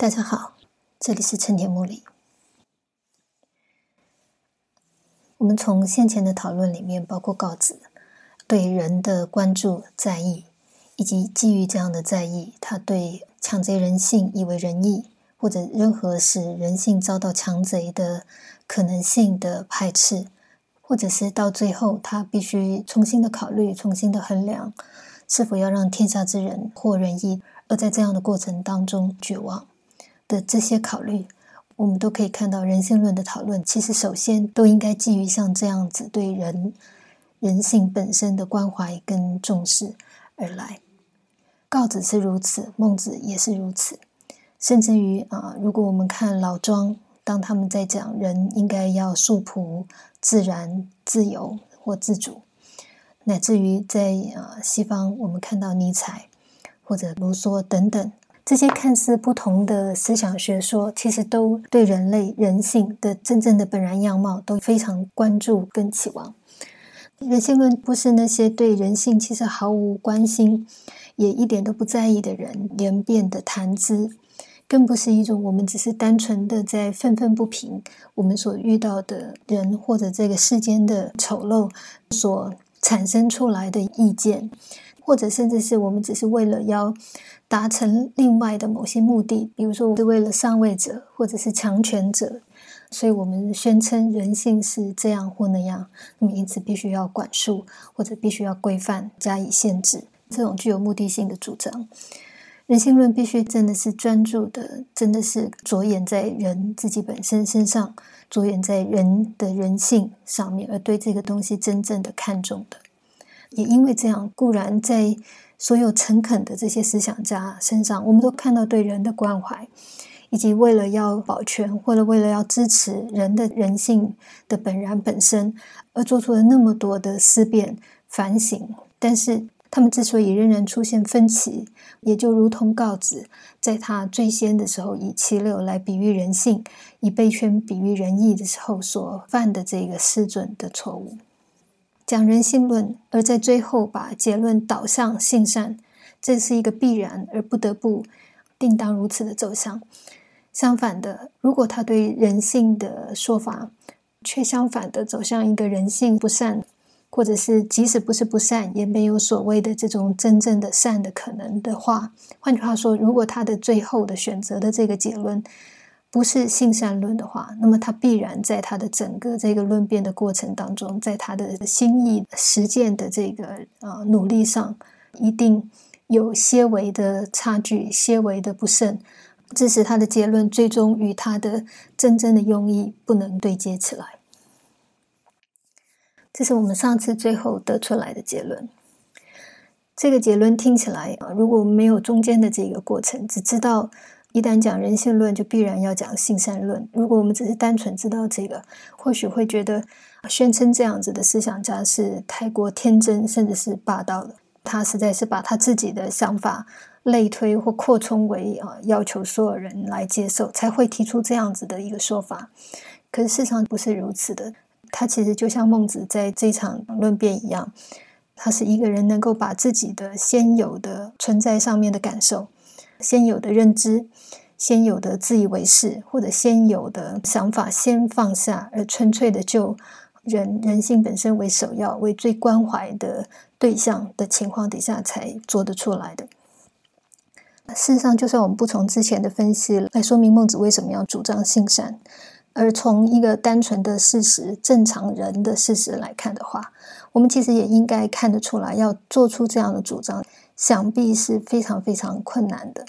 大家好，这里是陈田木里。我们从先前的讨论里面，包括告子对人的关注、在意，以及基于这样的在意，他对强贼人性以为仁义，或者任何使人性遭到强贼的可能性的排斥，或者是到最后他必须重新的考虑、重新的衡量，是否要让天下之人获仁义，而在这样的过程当中绝望。的这些考虑，我们都可以看到人性论的讨论。其实，首先都应该基于像这样子对人人性本身的关怀跟重视而来。告子是如此，孟子也是如此。甚至于啊，如果我们看老庄，当他们在讲人应该要素朴、自然、自由或自主，乃至于在啊西方，我们看到尼采或者卢梭等等。这些看似不同的思想学说，其实都对人类人性的真正的本然样貌都非常关注跟期望。人性论不是那些对人性其实毫无关心，也一点都不在意的人言辩的谈资，更不是一种我们只是单纯的在愤愤不平我们所遇到的人或者这个世间的丑陋所产生出来的意见，或者甚至是我们只是为了要。达成另外的某些目的，比如说是为了上位者或者是强权者，所以我们宣称人性是这样或那样，那么因此必须要管束或者必须要规范加以限制，这种具有目的性的主张，人性论必须真的是专注的，真的是着眼在人自己本身身上，着眼在人的人性上面，而对这个东西真正的看重的，也因为这样，固然在。所有诚恳的这些思想家身上，我们都看到对人的关怀，以及为了要保全或者为了要支持人的人性的本然本身，而做出了那么多的思辨反省。但是，他们之所以仍然出现分歧，也就如同告子在他最先的时候以七六来比喻人性，以悲圈比喻仁义的时候所犯的这个失准的错误。讲人性论，而在最后把结论导向性善，这是一个必然而不得不、定当如此的走向。相反的，如果他对人性的说法却相反的走向一个人性不善，或者是即使不是不善，也没有所谓的这种真正的善的可能的话，换句话说，如果他的最后的选择的这个结论，不是性善论的话，那么他必然在他的整个这个论辩的过程当中，在他的心意实践的这个啊努力上，一定有些微的差距，些微的不慎，致使他的结论最终与他的真正的用意不能对接起来。这是我们上次最后得出来的结论。这个结论听起来啊，如果没有中间的这个过程，只知道。一旦讲人性论，就必然要讲性善论。如果我们只是单纯知道这个，或许会觉得宣称这样子的思想家是太过天真，甚至是霸道的。他实在是把他自己的想法类推或扩充为啊，要求所有人来接受，才会提出这样子的一个说法。可是事实上不是如此的。他其实就像孟子在这场论辩一样，他是一个人能够把自己的先有的存在上面的感受。先有的认知，先有的自以为是，或者先有的想法先放下，而纯粹的就人人性本身为首要、为最关怀的对象的情况底下才做得出来的。事实上，就算我们不从之前的分析来说明孟子为什么要主张性善，而从一个单纯的事实、正常人的事实来看的话，我们其实也应该看得出来，要做出这样的主张。想必是非常非常困难的，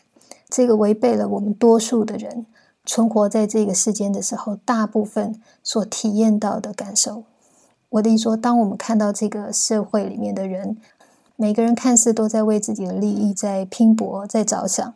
这个违背了我们多数的人存活在这个世间的时候，大部分所体验到的感受。我的意思说，当我们看到这个社会里面的人，每个人看似都在为自己的利益在拼搏，在着想，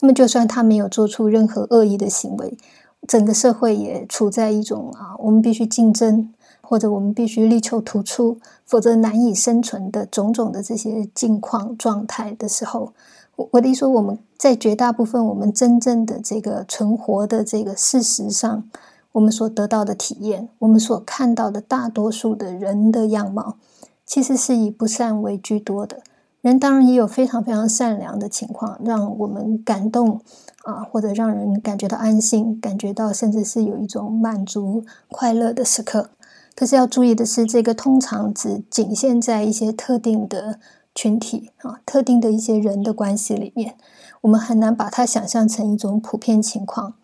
那么就算他没有做出任何恶意的行为，整个社会也处在一种啊，我们必须竞争。或者我们必须力求突出，否则难以生存的种种的这些境况状态的时候，我我的意思说，我们在绝大部分我们真正的这个存活的这个事实上，我们所得到的体验，我们所看到的大多数的人的样貌，其实是以不善为居多的。人当然也有非常非常善良的情况，让我们感动啊，或者让人感觉到安心，感觉到甚至是有一种满足、快乐的时刻。可是要注意的是，这个通常只仅限在一些特定的群体啊、特定的一些人的关系里面，我们很难把它想象成一种普遍情况。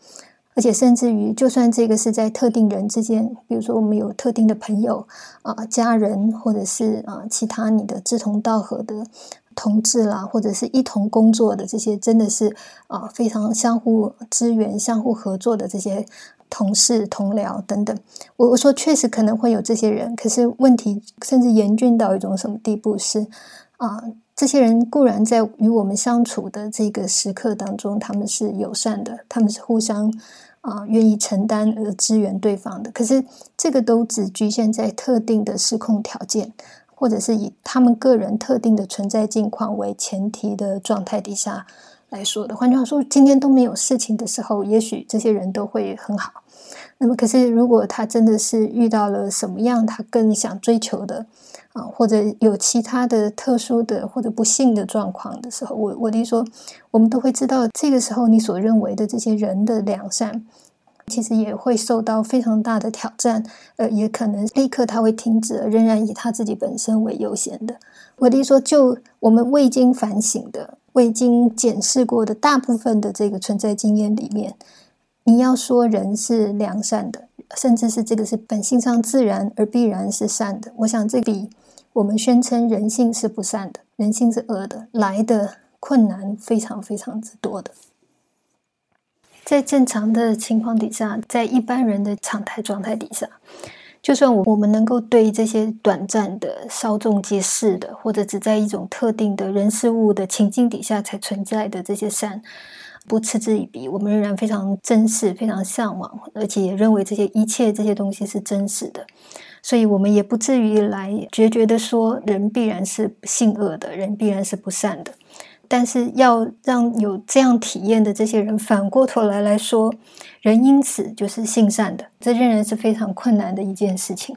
而且甚至于，就算这个是在特定人之间，比如说我们有特定的朋友啊、家人，或者是啊其他你的志同道合的同志啦，或者是一同工作的这些，真的是啊非常相互支援、相互合作的这些同事、同僚等等。我我说确实可能会有这些人，可是问题甚至严峻到一种什么地步是啊？这些人固然在与我们相处的这个时刻当中，他们是友善的，他们是互相。啊，愿意承担而支援对方的，可是这个都只局限在特定的失控条件，或者是以他们个人特定的存在境况为前提的状态底下来说的。换句话说，今天都没有事情的时候，也许这些人都会很好。那么，可是如果他真的是遇到了什么样他更想追求的啊，或者有其他的特殊的或者不幸的状况的时候，我我的意思说，我们都会知道，这个时候你所认为的这些人的良善，其实也会受到非常大的挑战，呃，也可能立刻他会停止，仍然以他自己本身为优先的。我的说，就我们未经反省的、未经检视过的大部分的这个存在经验里面。你要说人是良善的，甚至是这个是本性上自然而必然是善的，我想这比我们宣称人性是不善的、人性是恶的来的困难非常非常之多的。在正常的情况底下，在一般人的常态状态底下，就算我我们能够对这些短暂的、稍纵即逝的，或者只在一种特定的人事物的情境底下才存在的这些善。不嗤之以鼻，我们仍然非常珍视、非常向往，而且也认为这些一切这些东西是真实的，所以我们也不至于来决绝的说人必然是性恶的，人必然是不善的。但是要让有这样体验的这些人反过头来来说，人因此就是性善的，这仍然是非常困难的一件事情。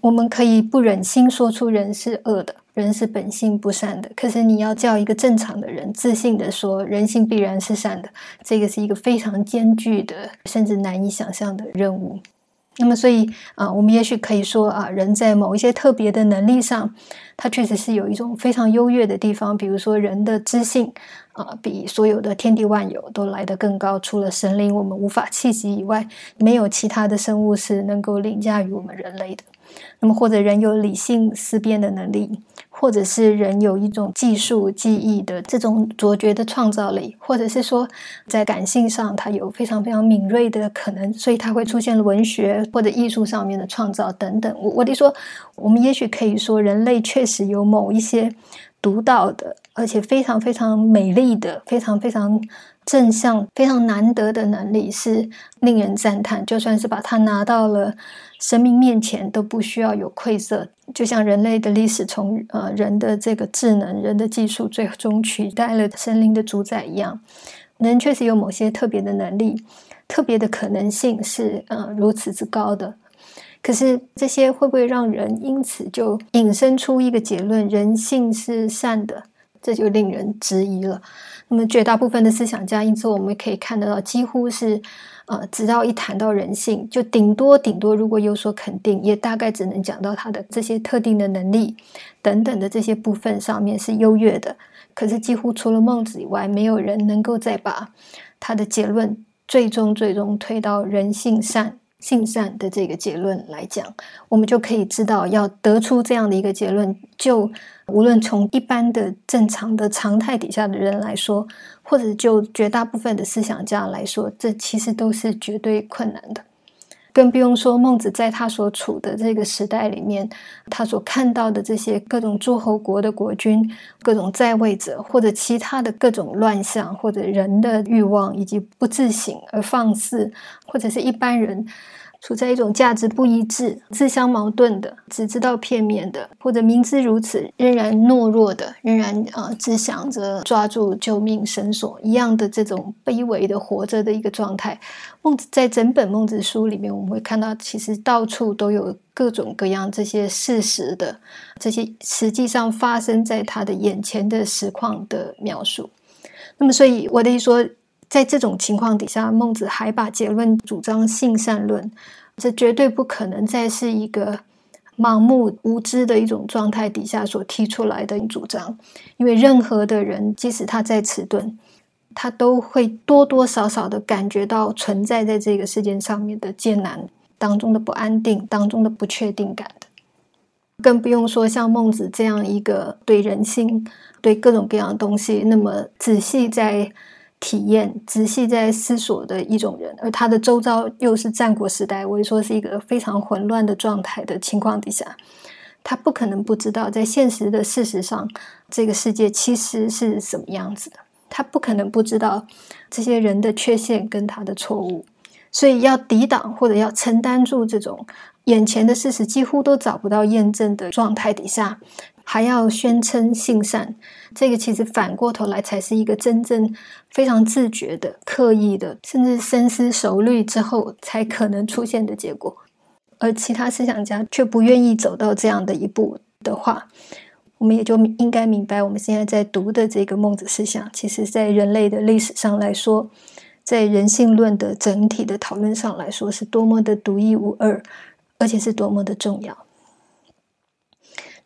我们可以不忍心说出人是恶的。人是本性不善的，可是你要叫一个正常的人自信的说人性必然是善的，这个是一个非常艰巨的，甚至难以想象的任务。那么，所以啊，我们也许可以说啊，人在某一些特别的能力上，他确实是有一种非常优越的地方。比如说，人的知性啊，比所有的天地万有都来得更高。除了神灵我们无法企及以外，没有其他的生物是能够凌驾于我们人类的。那么，或者人有理性思辨的能力。或者是人有一种技术技艺的这种卓绝的创造力，或者是说在感性上他有非常非常敏锐的可能，所以他会出现文学或者艺术上面的创造等等。我我得说，我们也许可以说，人类确实有某一些独到的，而且非常非常美丽的、非常非常正向、非常难得的能力，是令人赞叹。就算是把它拿到了。生命面前都不需要有愧色，就像人类的历史从呃人的这个智能、人的技术最终取代了神灵的主宰一样。人确实有某些特别的能力、特别的可能性是呃如此之高的。可是这些会不会让人因此就引申出一个结论：人性是善的？这就令人质疑了。那么绝大部分的思想家，因此我们可以看得到，几乎是。呃，直到一谈到人性，就顶多顶多，如果有所肯定，也大概只能讲到他的这些特定的能力等等的这些部分上面是优越的。可是几乎除了孟子以外，没有人能够再把他的结论最终最终推到人性善。性善的这个结论来讲，我们就可以知道，要得出这样的一个结论，就无论从一般的正常的常态底下的人来说，或者就绝大部分的思想家来说，这其实都是绝对困难的。更不用说孟子在他所处的这个时代里面，他所看到的这些各种诸侯国的国君、各种在位者，或者其他的各种乱象，或者人的欲望以及不自省而放肆，或者是一般人处在一种价值不一致、自相矛盾的、只知道片面的，或者明知如此仍然懦弱的、仍然啊只想着抓住救命绳索一样的这种卑微的活着的一个状态。孟子在整本孟子书里面，我们会看到，其实到处都有各种各样这些事实的、这些实际上发生在他的眼前的实况的描述。那么，所以我的意思说。在这种情况底下，孟子还把结论主张性善论，这绝对不可能再是一个盲目无知的一种状态底下所提出来的主张。因为任何的人，即使他再迟钝，他都会多多少少的感觉到存在在这个世界上面的艰难当中的不安定当中的不确定感的。更不用说像孟子这样一个对人性、对各种各样的东西那么仔细在。体验仔细在思索的一种人，而他的周遭又是战国时代，我说是一个非常混乱的状态的情况底下，他不可能不知道，在现实的事实上，这个世界其实是什么样子的。他不可能不知道这些人的缺陷跟他的错误，所以要抵挡或者要承担住这种眼前的事实几乎都找不到验证的状态底下。还要宣称性善，这个其实反过头来才是一个真正非常自觉的、刻意的，甚至深思熟虑之后才可能出现的结果。而其他思想家却不愿意走到这样的一步的话，我们也就应该明白，我们现在在读的这个孟子思想，其实在人类的历史上来说，在人性论的整体的讨论上来说，是多么的独一无二，而且是多么的重要。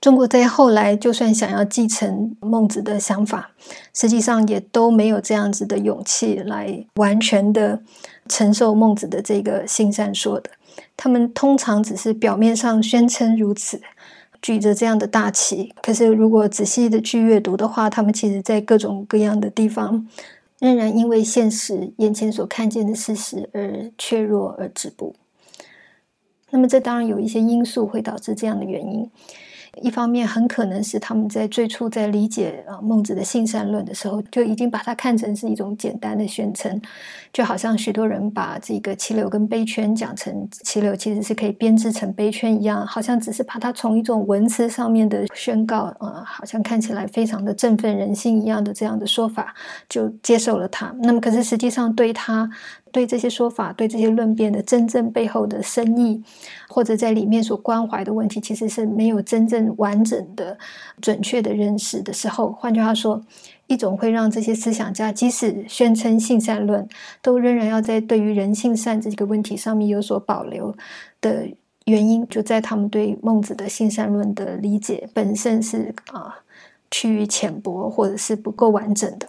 中国在后来，就算想要继承孟子的想法，实际上也都没有这样子的勇气来完全的承受孟子的这个性善说的。他们通常只是表面上宣称如此，举着这样的大旗。可是如果仔细的去阅读的话，他们其实在各种各样的地方，仍然因为现实眼前所看见的事实而怯弱而止步。那么这当然有一些因素会导致这样的原因。一方面很可能是他们在最初在理解啊孟子的性善论的时候，就已经把它看成是一种简单的宣称，就好像许多人把这个齐柳跟杯圈讲成齐柳其实是可以编织成杯圈一样，好像只是把它从一种文词上面的宣告，呃，好像看起来非常的振奋人心一样的这样的说法，就接受了它。那么，可是实际上对他。对这些说法、对这些论辩的真正背后的深意，或者在里面所关怀的问题，其实是没有真正完整的、准确的认识的时候。换句话说，一种会让这些思想家即使宣称性善论，都仍然要在对于人性善这个问题上面有所保留的原因，就在他们对孟子的性善论的理解本身是啊趋于浅薄，或者是不够完整的。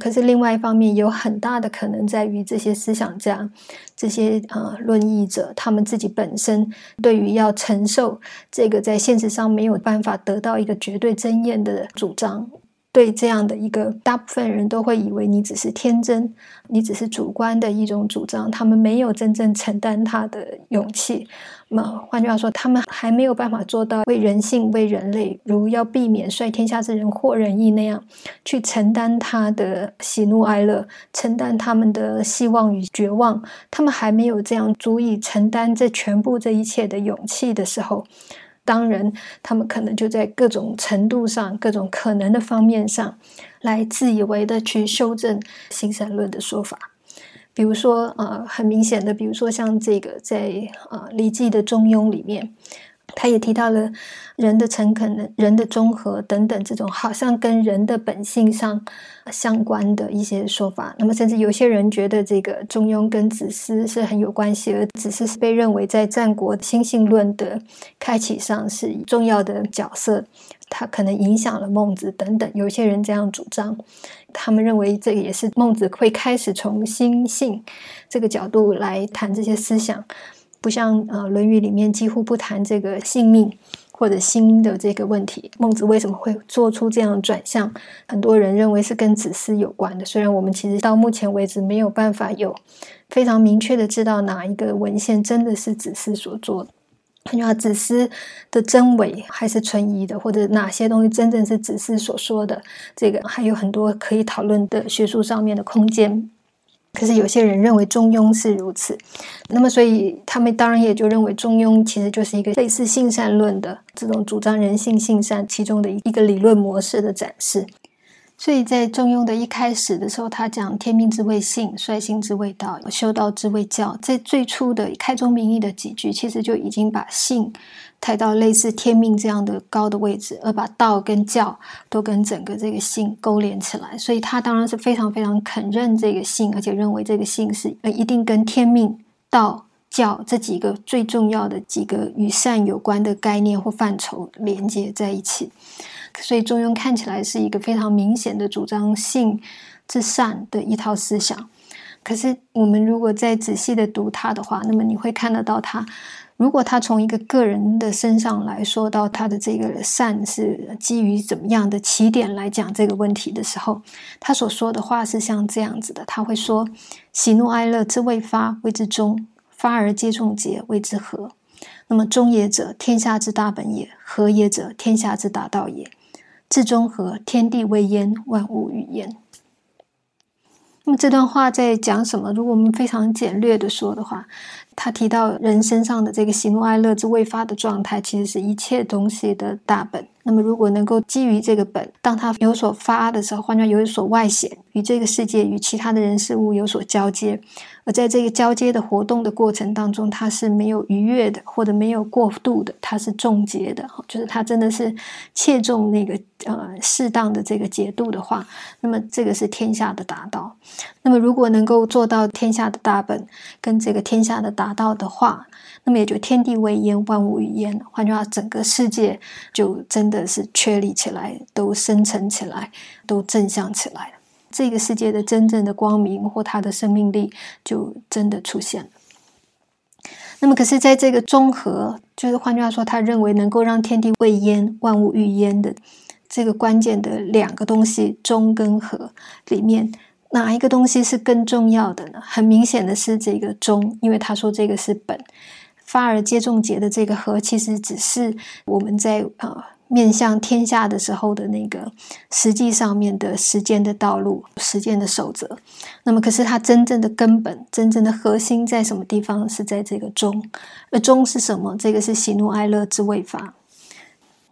可是另外一方面，有很大的可能在于这些思想家、这些呃论议者，他们自己本身对于要承受这个在现实上没有办法得到一个绝对真验的主张。对这样的一个大部分人都会以为你只是天真，你只是主观的一种主张，他们没有真正承担他的勇气。那换句话说，他们还没有办法做到为人性、为人类，如要避免率天下之人获仁义那样去承担他的喜怒哀乐，承担他们的希望与绝望。他们还没有这样足以承担这全部这一切的勇气的时候。当然，他们可能就在各种程度上、各种可能的方面上，来自以为的去修正新三论的说法。比如说，呃，很明显的，比如说像这个在呃《礼记》的《中庸》里面。他也提到了人的诚恳、人的综合等等这种好像跟人的本性上相关的一些说法。那么，甚至有些人觉得这个中庸跟子思是很有关系，而子思是被认为在战国心性论的开启上是重要的角色，他可能影响了孟子等等。有些人这样主张，他们认为这个也是孟子会开始从心性这个角度来谈这些思想。不像呃《论语》里面几乎不谈这个性命或者心的这个问题。孟子为什么会做出这样转向？很多人认为是跟子思有关的。虽然我们其实到目前为止没有办法有非常明确的知道哪一个文献真的是子思所做的，你话，子思的真伪还是存疑的，或者哪些东西真正是子思所说的，这个还有很多可以讨论的学术上面的空间。可是有些人认为中庸是如此，那么所以他们当然也就认为中庸其实就是一个类似性善论的这种主张人性性善其中的一个理论模式的展示。所以在中庸的一开始的时候，他讲天命之谓性，率性之谓道，修道之谓教。在最初的开宗明义的几句，其实就已经把性抬到类似天命这样的高的位置，而把道跟教都跟整个这个性勾连起来。所以他当然是非常非常肯认这个性，而且认为这个性是呃一定跟天命、道、教这几个最重要的几个与善有关的概念或范畴连接在一起。所以中庸看起来是一个非常明显的主张性至善的一套思想。可是我们如果再仔细的读它的话，那么你会看得到，它如果他从一个个人的身上来说到他的这个善是基于怎么样的起点来讲这个问题的时候，他所说的话是像这样子的：他会说，喜怒哀乐之未发谓之中，发而皆众结谓之和。那么中也者，天下之大本也；和也者，天下之大道也。至中和，天地未焉，万物与焉。那么这段话在讲什么？如果我们非常简略的说的话，他提到人身上的这个喜怒哀乐之未发的状态，其实是一切东西的大本。那么如果能够基于这个本，当它有所发的时候，换句话有所外显，与这个世界与其他的人事物有所交接。在这个交接的活动的过程当中，它是没有逾越的，或者没有过度的，它是重节的，就是它真的是切中那个呃适当的这个节度的话，那么这个是天下的大道。那么如果能够做到天下的大本跟这个天下的达到的话，那么也就天地为焉，万物与焉。换句话，整个世界就真的是确立起来，都生成起来，都正向起来了。这个世界的真正的光明或它的生命力就真的出现了。那么，可是在这个中和，就是换句话说，他认为能够让天地未焉、万物欲焉的这个关键的两个东西中跟和里面，哪一个东西是更重要的呢？很明显的是这个中，因为他说这个是本，发而皆众结的这个和，其实只是我们在啊。面向天下的时候的那个实际上面的实践的道路、实践的守则，那么可是它真正的根本、真正的核心在什么地方？是在这个中，而中是什么？这个是喜怒哀乐之未发。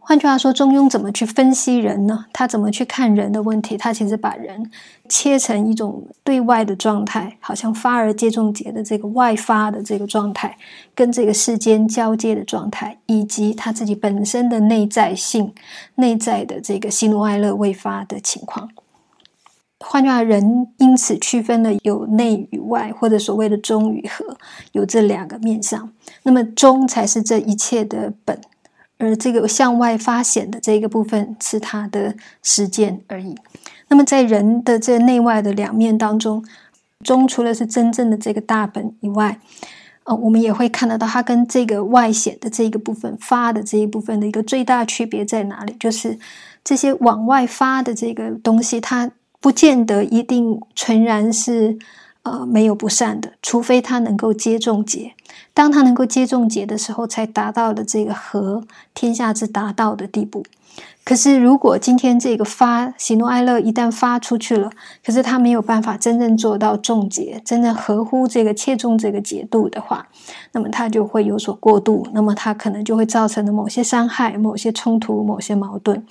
换句话说，中庸怎么去分析人呢？他怎么去看人的问题？他其实把人切成一种对外的状态，好像发而皆中结的这个外发的这个状态，跟这个世间交接的状态，以及他自己本身的内在性、内在的这个喜怒哀乐未发的情况。换句话，人因此区分了有内与外，或者所谓的中与和，有这两个面相。那么中才是这一切的本。而这个向外发显的这个部分是它的实践而已。那么在人的这内外的两面当中，中除了是真正的这个大本以外，呃，我们也会看得到它跟这个外显的这个部分发的这一部分的一个最大区别在哪里？就是这些往外发的这个东西，它不见得一定纯然是。呃，没有不善的，除非他能够接众结。当他能够接众结的时候，才达到了这个和天下之达到的地步。可是，如果今天这个发喜怒哀乐一旦发出去了，可是他没有办法真正做到众结，真正合乎这个切中这个节度的话，那么他就会有所过度，那么他可能就会造成了某些伤害、某些冲突、某些矛盾。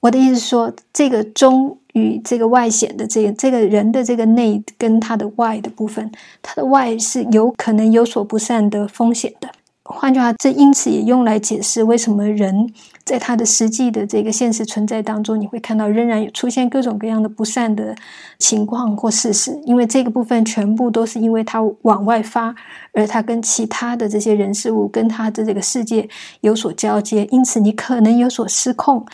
我的意思是说，这个中。与这个外显的这个这个人的这个内跟他的外的部分，他的外是有可能有所不善的风险的。换句话，这因此也用来解释为什么人在他的实际的这个现实存在当中，你会看到仍然有出现各种各样的不善的情况或事实。因为这个部分全部都是因为他往外发，而他跟其他的这些人事物跟他的这个世界有所交接，因此你可能有所失控。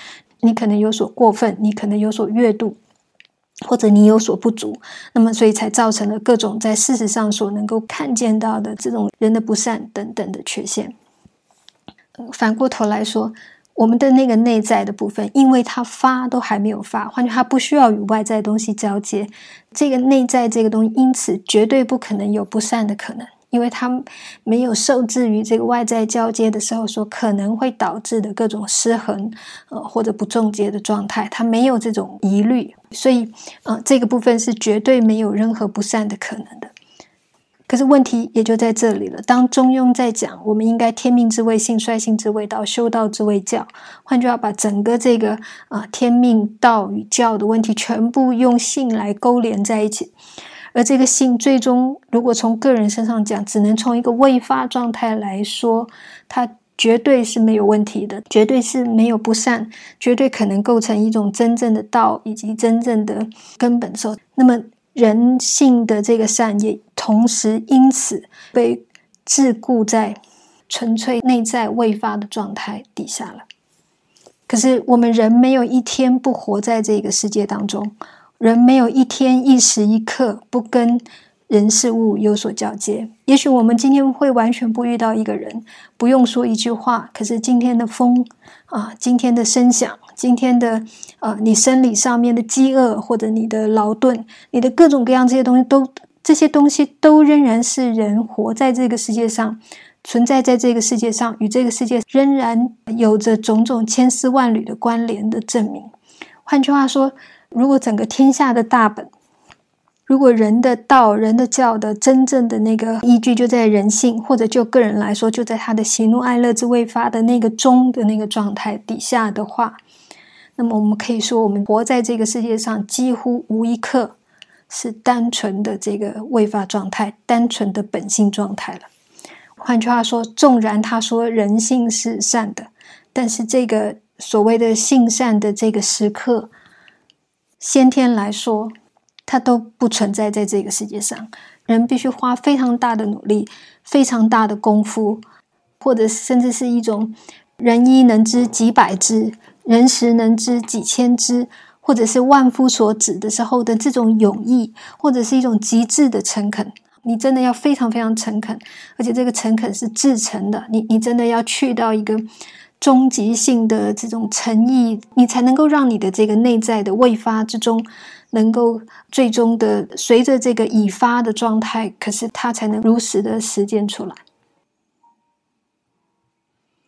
你可能有所过分，你可能有所越度，或者你有所不足，那么所以才造成了各种在事实上所能够看见到的这种人的不善等等的缺陷。反过头来说，我们的那个内在的部分，因为它发都还没有发，换句话，不需要与外在东西交接，这个内在这个东西，因此绝对不可能有不善的可能。因为他没有受制于这个外在交接的时候所可能会导致的各种失衡，呃或者不中接的状态，他没有这种疑虑，所以呃这个部分是绝对没有任何不善的可能的。可是问题也就在这里了。当中庸在讲我们应该天命之谓性，率性之谓道，修道之谓教，换句话把整个这个啊天命道与教的问题全部用性来勾连在一起。而这个性，最终如果从个人身上讲，只能从一个未发状态来说，它绝对是没有问题的，绝对是没有不善，绝对可能构成一种真正的道以及真正的根本受。那么人性的这个善，也同时因此被桎梏在纯粹内在未发的状态底下了。可是我们人没有一天不活在这个世界当中。人没有一天一时一刻不跟人事物有所交接。也许我们今天会完全不遇到一个人，不用说一句话，可是今天的风啊，今天的声响，今天的呃，你生理上面的饥饿，或者你的劳顿，你的各种各样这些东西，都这些东西都仍然是人活在这个世界上，存在在这个世界上，与这个世界仍然有着种种千丝万缕的关联的证明。换句话说。如果整个天下的大本，如果人的道、人的教的真正的那个依据就在人性，或者就个人来说，就在他的喜怒哀乐之未发的那个中的那个状态底下的话，那么我们可以说，我们活在这个世界上几乎无一刻是单纯的这个未发状态、单纯的本性状态了。换句话说，纵然他说人性是善的，但是这个所谓的性善的这个时刻。先天来说，它都不存在在这个世界上。人必须花非常大的努力、非常大的功夫，或者甚至是一种人一能知几百只，人十能知几千只，或者是万夫所指的时候的这种勇毅，或者是一种极致的诚恳。你真的要非常非常诚恳，而且这个诚恳是至诚的。你你真的要去到一个。终极性的这种诚意，你才能够让你的这个内在的未发之中，能够最终的随着这个已发的状态，可是它才能如实的实践出来。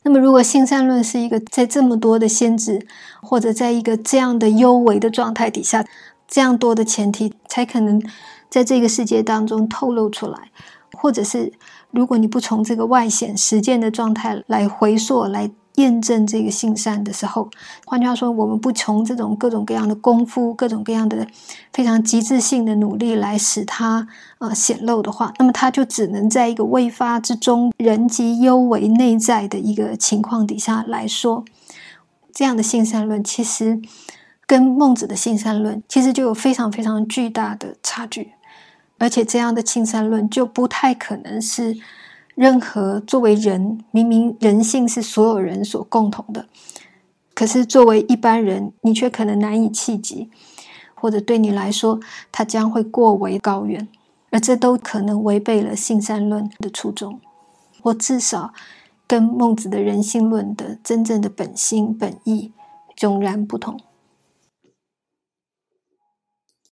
那么，如果性善论是一个在这么多的限制，或者在一个这样的优为的状态底下，这样多的前提，才可能在这个世界当中透露出来，或者是如果你不从这个外显实践的状态来回溯来。验证这个性善的时候，换句话说，我们不从这种各种各样的功夫、各种各样的非常极致性的努力来使它呃显露的话，那么它就只能在一个未发之中、人极幽为内在的一个情况底下来说，这样的性善论其实跟孟子的性善论其实就有非常非常巨大的差距，而且这样的性善论就不太可能是。任何作为人，明明人性是所有人所共同的，可是作为一般人，你却可能难以企及，或者对你来说，它将会过为高远，而这都可能违背了性善论的初衷，或至少跟孟子的人性论的真正的本心本意迥然不同。